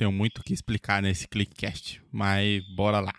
tenho muito o que explicar nesse Clickcast, mas bora lá.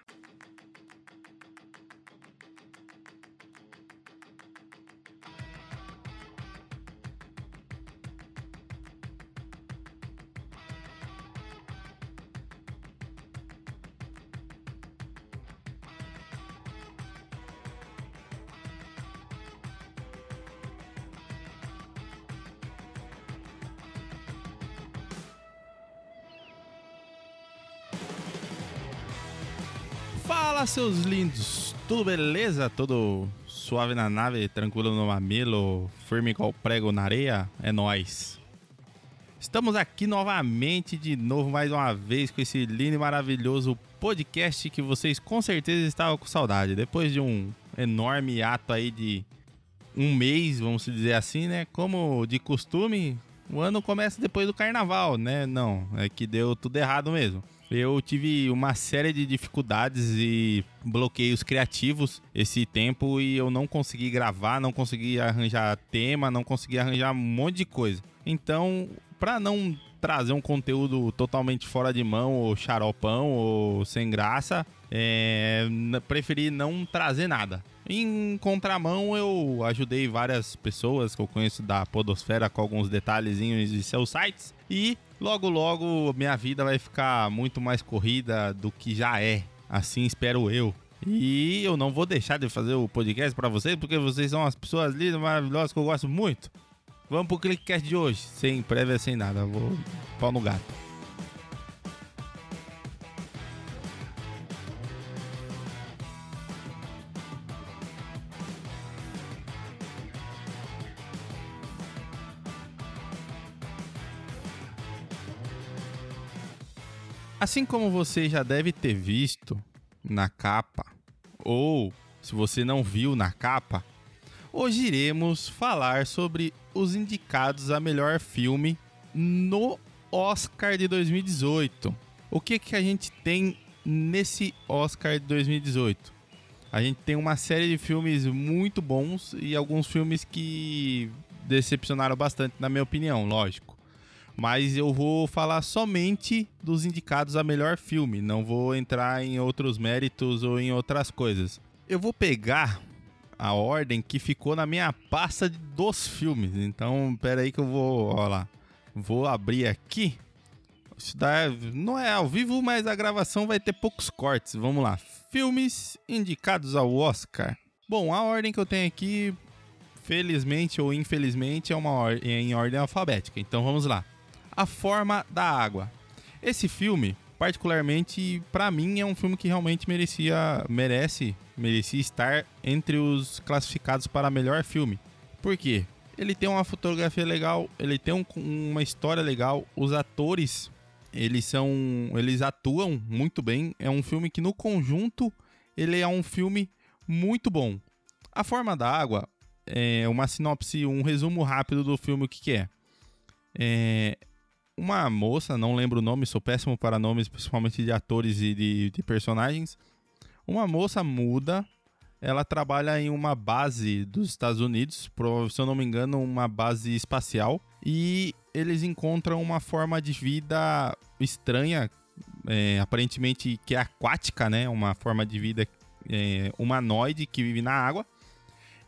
Seus lindos! Tudo beleza? Tudo suave na nave, tranquilo no mamilo, firme igual prego na areia? É nóis! Estamos aqui novamente, de novo, mais uma vez, com esse lindo e maravilhoso podcast que vocês com certeza estavam com saudade. Depois de um enorme ato aí de um mês, vamos dizer assim, né? Como de costume, o ano começa depois do carnaval, né? Não, é que deu tudo errado mesmo. Eu tive uma série de dificuldades e bloqueios criativos esse tempo e eu não consegui gravar, não consegui arranjar tema, não consegui arranjar um monte de coisa. Então, para não trazer um conteúdo totalmente fora de mão, ou xaropão, ou sem graça, é, preferi não trazer nada. Em contramão, eu ajudei várias pessoas que eu conheço da Podosfera com alguns detalhezinhos de seus sites e logo logo minha vida vai ficar muito mais corrida do que já é. Assim espero eu. E eu não vou deixar de fazer o podcast para vocês, porque vocês são as pessoas lindas, maravilhosas que eu gosto muito. Vamos pro Clickcast de hoje, sem prévia, sem nada. Vou pau no gato. Assim como você já deve ter visto na capa, ou se você não viu na capa, hoje iremos falar sobre os indicados a melhor filme no Oscar de 2018. O que que a gente tem nesse Oscar de 2018? A gente tem uma série de filmes muito bons e alguns filmes que decepcionaram bastante, na minha opinião, lógico mas eu vou falar somente dos indicados a melhor filme, não vou entrar em outros méritos ou em outras coisas. Eu vou pegar a ordem que ficou na minha pasta dos filmes. Então, pera aí que eu vou, ó lá. Vou abrir aqui. Isso dá, não é ao vivo, mas a gravação vai ter poucos cortes. Vamos lá. Filmes indicados ao Oscar. Bom, a ordem que eu tenho aqui, felizmente ou infelizmente, é uma é em ordem alfabética. Então vamos lá. A Forma da Água. Esse filme, particularmente para mim, é um filme que realmente merecia, merece, merecia estar entre os classificados para melhor filme. Por quê? Ele tem uma fotografia legal, ele tem um, uma história legal, os atores, eles são, eles atuam muito bem. É um filme que no conjunto ele é um filme muito bom. A Forma da Água é uma sinopse, um resumo rápido do filme o que, que é. É, uma moça, não lembro o nome, sou péssimo para nomes, principalmente de atores e de, de personagens. Uma moça muda, ela trabalha em uma base dos Estados Unidos, se eu não me engano, uma base espacial, e eles encontram uma forma de vida estranha, é, aparentemente que é aquática, né? Uma forma de vida é, humanoide que vive na água.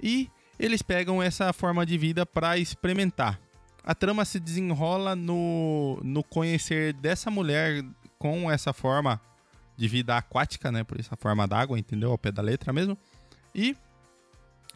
E eles pegam essa forma de vida para experimentar a trama se desenrola no, no conhecer dessa mulher com essa forma de vida aquática, né? Por essa forma d'água, entendeu? Ao pé da letra mesmo. E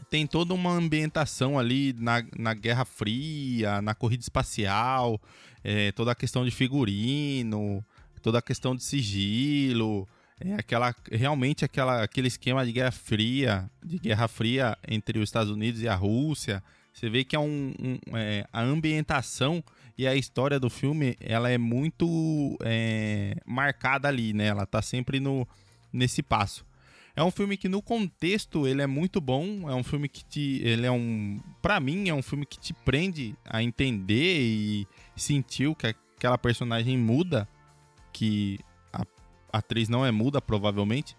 tem toda uma ambientação ali na, na Guerra Fria, na corrida espacial, é, toda a questão de figurino, toda a questão de sigilo, é aquela realmente aquela, aquele esquema de Guerra Fria, de Guerra Fria entre os Estados Unidos e a Rússia. Você vê que é um, um é, a ambientação e a história do filme ela é muito é, marcada ali, né? Ela tá sempre no, nesse passo. É um filme que no contexto ele é muito bom, é um filme que te, ele é um, para mim é um filme que te prende a entender e sentir que aquela personagem muda, que a atriz não é muda provavelmente,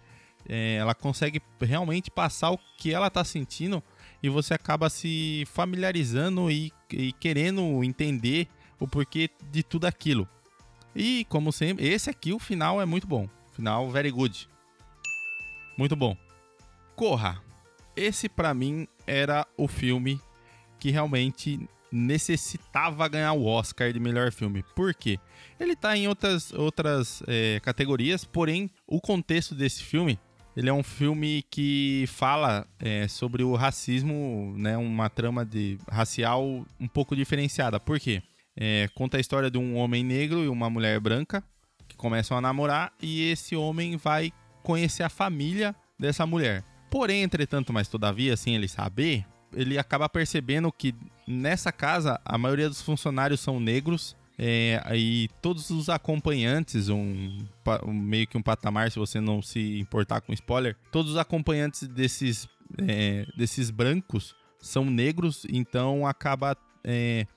é, ela consegue realmente passar o que ela tá sentindo e você acaba se familiarizando e, e querendo entender o porquê de tudo aquilo. E, como sempre, esse aqui, o final é muito bom. Final, very good. Muito bom. Corra. Esse, para mim, era o filme que realmente necessitava ganhar o Oscar de melhor filme. Por quê? Ele tá em outras, outras é, categorias, porém, o contexto desse filme ele é um filme que fala é, sobre o racismo, né, uma trama de racial um pouco diferenciada. Por quê? É, conta a história de um homem negro e uma mulher branca que começam a namorar e esse homem vai conhecer a família dessa mulher. Porém, entretanto, mas todavia, sem ele saber, ele acaba percebendo que nessa casa a maioria dos funcionários são negros é, e todos os acompanhantes, um, um, meio que um patamar, se você não se importar com spoiler, todos os acompanhantes desses, é, desses brancos são negros, então acaba é,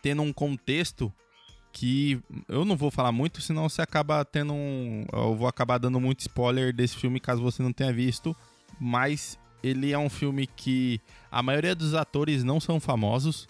tendo um contexto que eu não vou falar muito, senão você acaba tendo um. Eu vou acabar dando muito spoiler desse filme caso você não tenha visto. Mas ele é um filme que a maioria dos atores não são famosos.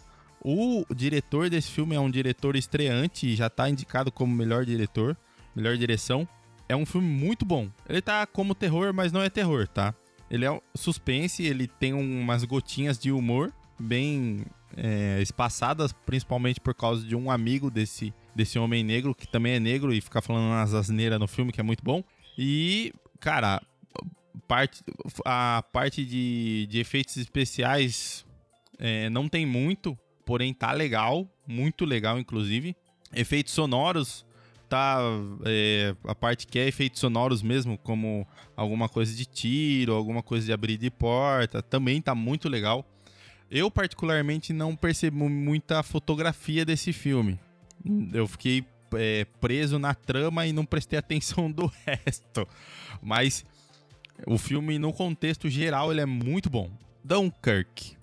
O diretor desse filme é um diretor estreante e já está indicado como melhor diretor, melhor direção. É um filme muito bom. Ele tá como terror, mas não é terror, tá? Ele é suspense, ele tem umas gotinhas de humor bem é, espaçadas, principalmente por causa de um amigo desse, desse homem negro, que também é negro e fica falando umas asneiras no filme, que é muito bom. E, cara, parte, a parte de, de efeitos especiais é, não tem muito, porém tá legal, muito legal inclusive. Efeitos sonoros, tá é, a parte que é efeitos sonoros mesmo, como alguma coisa de tiro, alguma coisa de abrir de porta, também tá muito legal. Eu particularmente não percebo muita fotografia desse filme. Eu fiquei é, preso na trama e não prestei atenção do resto. Mas o filme, no contexto geral, ele é muito bom. Dunkirk.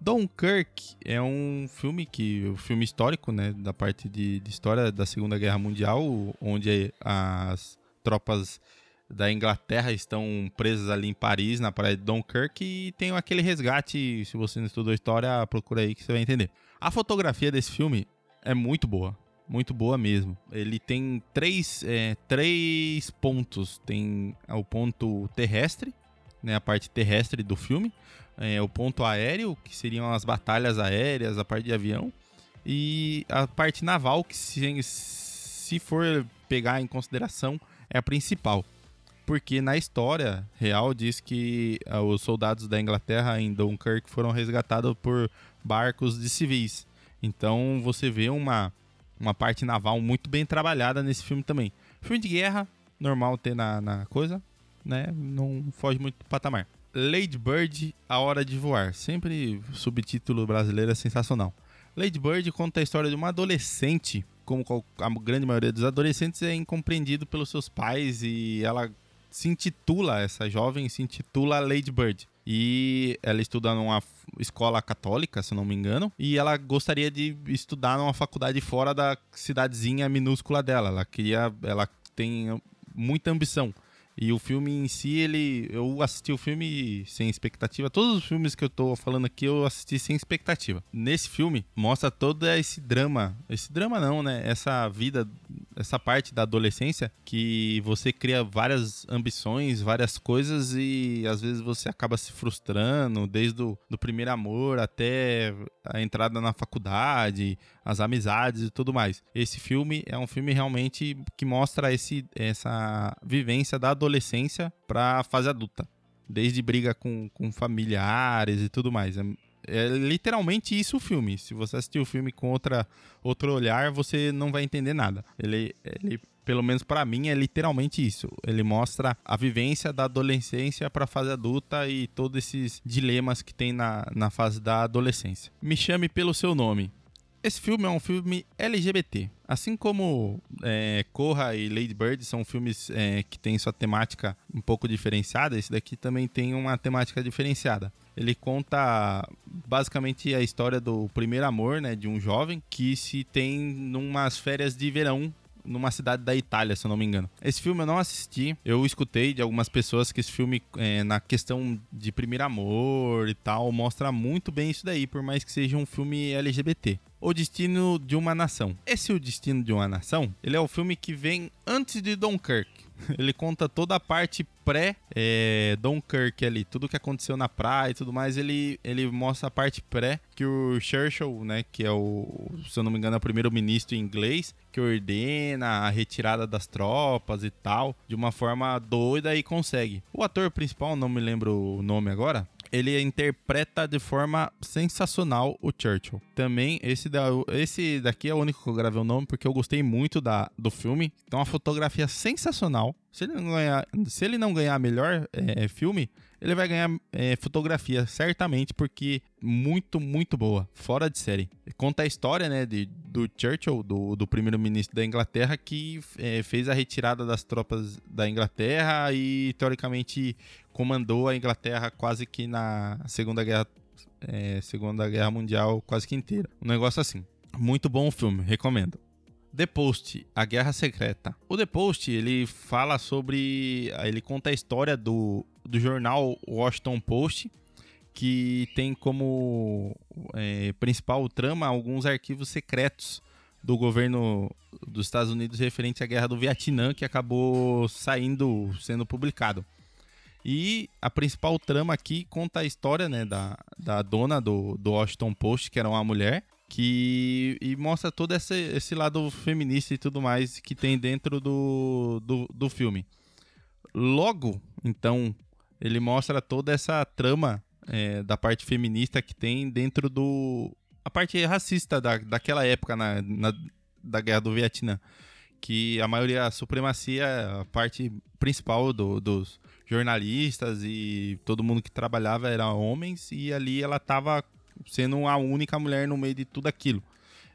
Dunkirk é um filme que um filme histórico, né, da parte de, de, história da Segunda Guerra Mundial, onde as tropas da Inglaterra estão presas ali em Paris, na praia de Dunkirk, e tem aquele resgate. Se você não estudou história, procura aí que você vai entender. A fotografia desse filme é muito boa, muito boa mesmo. Ele tem três, é, três pontos. Tem o ponto terrestre, né, a parte terrestre do filme é, o ponto aéreo, que seriam as batalhas aéreas, a parte de avião, e a parte naval, que se, se for pegar em consideração, é a principal. Porque na história real diz que uh, os soldados da Inglaterra em Dunkirk foram resgatados por barcos de civis. Então você vê uma, uma parte naval muito bem trabalhada nesse filme também. Filme de guerra, normal ter na, na coisa, né? Não foge muito do patamar. Lady Bird, A Hora de Voar. Sempre subtítulo brasileiro é sensacional. Lady Bird conta a história de uma adolescente, como a grande maioria dos adolescentes é incompreendido pelos seus pais e ela se intitula, essa jovem se intitula Lady Bird. E ela estuda numa escola católica, se não me engano, e ela gostaria de estudar numa faculdade fora da cidadezinha minúscula dela. Ela queria, ela tem muita ambição. E o filme em si, ele. Eu assisti o filme sem expectativa. Todos os filmes que eu tô falando aqui, eu assisti sem expectativa. Nesse filme, mostra todo esse drama. Esse drama não, né? Essa vida, essa parte da adolescência que você cria várias ambições, várias coisas e às vezes você acaba se frustrando, desde o do primeiro amor até a entrada na faculdade, as amizades e tudo mais. Esse filme é um filme realmente que mostra esse, essa vivência da adolescência para a fase adulta. Desde briga com, com familiares e tudo mais. É, é literalmente isso o filme. Se você assistir o filme com outra, outro olhar, você não vai entender nada. Ele, ele pelo menos para mim, é literalmente isso. Ele mostra a vivência da adolescência para a fase adulta e todos esses dilemas que tem na, na fase da adolescência. Me chame pelo seu nome. Esse filme é um filme LGBT. Assim como é, Corra e Lady Bird são filmes é, que têm sua temática um pouco diferenciada, esse daqui também tem uma temática diferenciada. Ele conta basicamente a história do primeiro amor, né, de um jovem que se tem numas férias de verão numa cidade da Itália, se eu não me engano. Esse filme eu não assisti, eu escutei de algumas pessoas que esse filme, é, na questão de primeiro amor e tal, mostra muito bem isso daí, por mais que seja um filme LGBT. O Destino de uma Nação. Esse O Destino de uma Nação, ele é o filme que vem antes de Dunkirk. Ele conta toda a parte pré é, Dunkirk ali, tudo que aconteceu na praia e tudo mais, ele, ele mostra a parte pré que o Churchill, né, que é o, se eu não me engano, é o primeiro-ministro inglês, que ordena a retirada das tropas e tal, de uma forma doida e consegue. O ator principal, não me lembro o nome agora, ele interpreta de forma sensacional o Churchill. Também, esse, da, esse daqui é o único que eu gravei o nome, porque eu gostei muito da, do filme. Então, uma fotografia sensacional. Se ele não ganhar, se ele não ganhar melhor é, filme, ele vai ganhar é, fotografia, certamente, porque muito, muito boa. Fora de série. Conta a história, né, de, do Churchill, do, do primeiro-ministro da Inglaterra, que é, fez a retirada das tropas da Inglaterra e, teoricamente, comandou a Inglaterra quase que na Segunda Guerra, é, Segunda Guerra Mundial quase que inteira. Um negócio assim. Muito bom o filme, recomendo. The Post, A Guerra Secreta. O The Post, ele fala sobre... Ele conta a história do, do jornal Washington Post, que tem como é, principal trama alguns arquivos secretos do governo dos Estados Unidos referente à guerra do Vietnã, que acabou saindo, sendo publicado. E a principal trama aqui conta a história né, da, da dona do, do Washington Post, que era uma mulher, que e mostra todo esse, esse lado feminista e tudo mais que tem dentro do, do, do filme. Logo, então, ele mostra toda essa trama é, da parte feminista que tem dentro do. a parte racista da, daquela época na, na da guerra do Vietnã. Que a maioria, a supremacia, a parte principal do, dos, jornalistas e todo mundo que trabalhava era homens e ali ela estava sendo a única mulher no meio de tudo aquilo.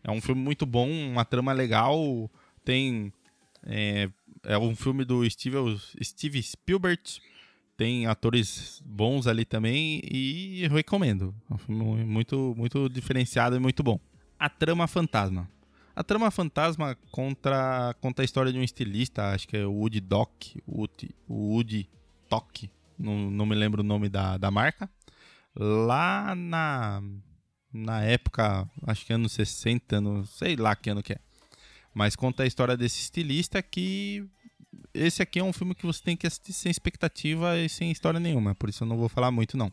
É um filme muito bom, uma trama legal, tem é, é um filme do Steve, Steve Spielberg, tem atores bons ali também e recomendo. É um filme muito, muito diferenciado e muito bom. A Trama Fantasma. A Trama Fantasma contra, conta a história de um estilista, acho que é o Woody Doc, Woody, Woody Toque, não, não me lembro o nome da, da marca. Lá na, na época, acho que anos 60, não sei lá que ano que é. Mas conta a história desse estilista que esse aqui é um filme que você tem que assistir sem expectativa e sem história nenhuma, por isso eu não vou falar muito não.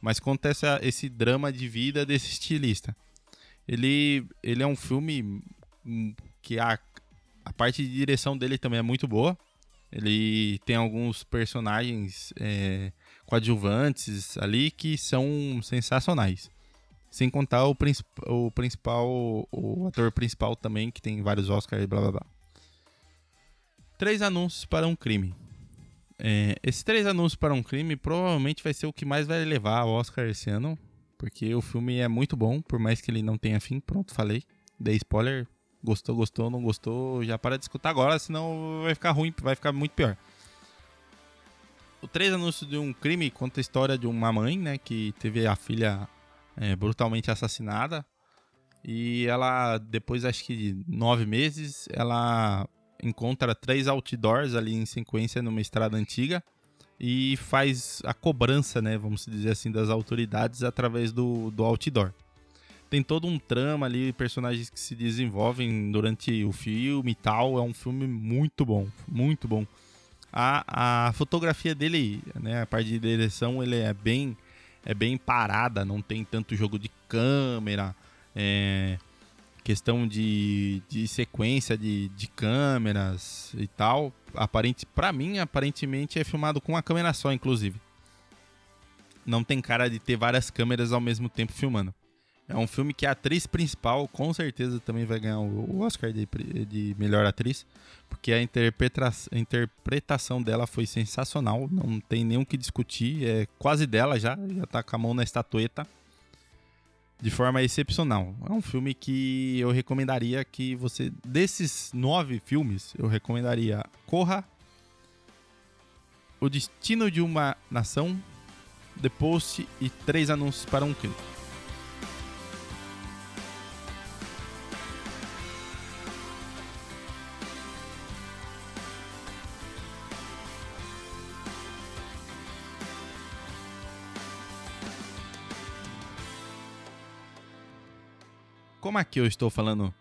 Mas conta essa, esse drama de vida desse estilista. Ele, ele é um filme que a, a parte de direção dele também é muito boa. Ele tem alguns personagens é, coadjuvantes ali que são sensacionais. Sem contar o, princip o principal, o ator principal também, que tem vários Oscars e blá blá blá. Três anúncios para um crime. É, esses três anúncios para um crime provavelmente vai ser o que mais vai levar ao Oscar esse ano. Porque o filme é muito bom, por mais que ele não tenha fim. Pronto, falei. Dei spoiler, Gostou, gostou, não gostou, já para de escutar agora, senão vai ficar ruim, vai ficar muito pior. O Três Anúncios de um Crime conta a história de uma mãe, né, que teve a filha é, brutalmente assassinada. E ela, depois acho que de nove meses, ela encontra três outdoors ali em sequência numa estrada antiga e faz a cobrança, né, vamos dizer assim, das autoridades através do, do outdoor tem todo um trama ali, personagens que se desenvolvem durante o filme e tal. É um filme muito bom, muito bom. A, a fotografia dele, né, a parte de direção, ele é bem, é bem parada, não tem tanto jogo de câmera, é, questão de, de sequência de, de câmeras e tal. Aparente, para mim, aparentemente é filmado com uma câmera só, inclusive. Não tem cara de ter várias câmeras ao mesmo tempo filmando. É um filme que a atriz principal com certeza também vai ganhar o Oscar de, de melhor atriz, porque a, a interpretação dela foi sensacional, não tem nem o que discutir, é quase dela já, já tá com a mão na estatueta, de forma excepcional. É um filme que eu recomendaria que você, desses nove filmes, eu recomendaria Corra, O Destino de uma Nação, The Post e Três Anúncios para um Crime. Como aqui eu estou falando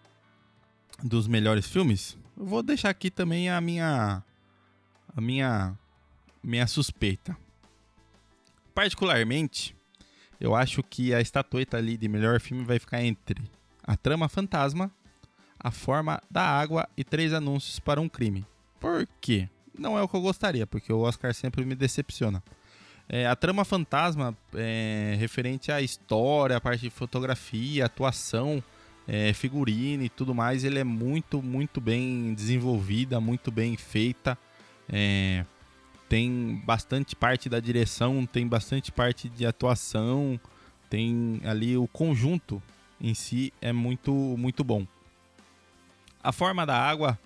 dos melhores filmes, eu vou deixar aqui também a minha a minha minha suspeita. Particularmente, eu acho que a estatueta ali de melhor filme vai ficar entre A Trama Fantasma, A Forma da Água e Três Anúncios para um Crime. Por quê? Não é o que eu gostaria, porque o Oscar sempre me decepciona. É, a trama fantasma é referente à história, a parte de fotografia, atuação, é, figurino e tudo mais, ele é muito, muito bem desenvolvida, muito bem feita. É, tem bastante parte da direção, tem bastante parte de atuação, tem ali o conjunto em si é muito, muito bom. A forma da água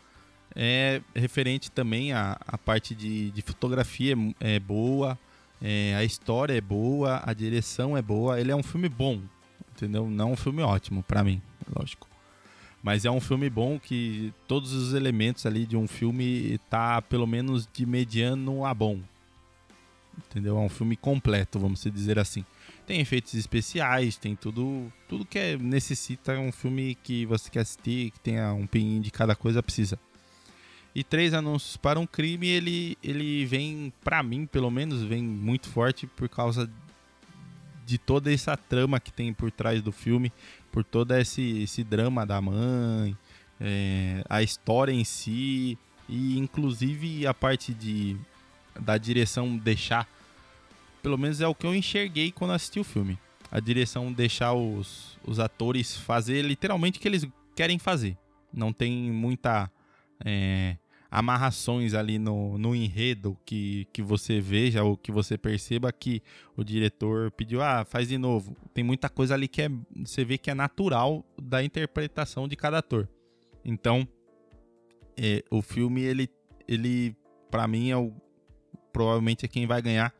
é referente também à, à parte de, de fotografia é, é boa, é, a história é boa, a direção é boa. Ele é um filme bom, entendeu? Não um filme ótimo para mim, lógico. Mas é um filme bom que todos os elementos ali de um filme tá pelo menos de mediano a bom. Entendeu? É um filme completo, vamos dizer assim. Tem efeitos especiais, tem tudo, tudo que é, necessita um filme que você quer assistir, que tenha um pinguim de cada coisa precisa. E três anúncios para um crime, ele, ele vem, para mim, pelo menos, vem muito forte por causa de toda essa trama que tem por trás do filme, por todo esse, esse drama da mãe, é, a história em si, e inclusive a parte de, da direção deixar. Pelo menos é o que eu enxerguei quando assisti o filme. A direção deixar os, os atores fazer literalmente o que eles querem fazer. Não tem muita. É, amarrações ali no, no enredo que, que você veja ou que você perceba que o diretor pediu, ah, faz de novo. Tem muita coisa ali que é, você vê que é natural da interpretação de cada ator. Então, é, o filme, ele, ele para mim, é o, provavelmente é quem vai ganhar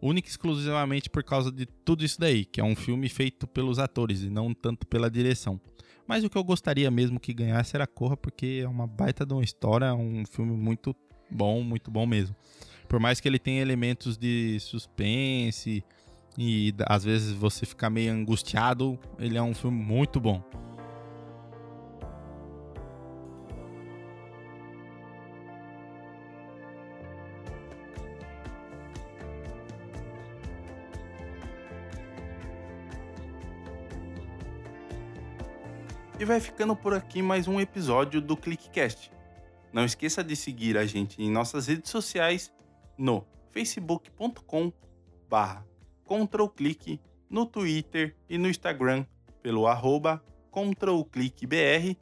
única e exclusivamente por causa de tudo isso daí, que é um filme feito pelos atores e não tanto pela direção. Mas o que eu gostaria mesmo que ganhasse era Corra, porque é uma baita de uma história, é um filme muito bom, muito bom mesmo. Por mais que ele tenha elementos de suspense e às vezes você fica meio angustiado, ele é um filme muito bom. E vai ficando por aqui mais um episódio do ClickCast. Não esqueça de seguir a gente em nossas redes sociais no facebook.com barra controlclick, no Twitter e no Instagram pelo arroba controlclickbr,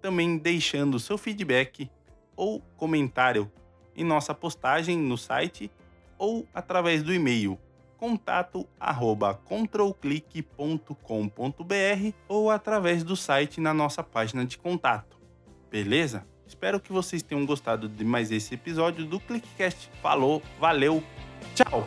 também deixando seu feedback ou comentário em nossa postagem no site ou através do e-mail contato arroba ou através do site na nossa página de contato. Beleza? Espero que vocês tenham gostado de mais esse episódio do ClickCast. Falou, valeu, tchau!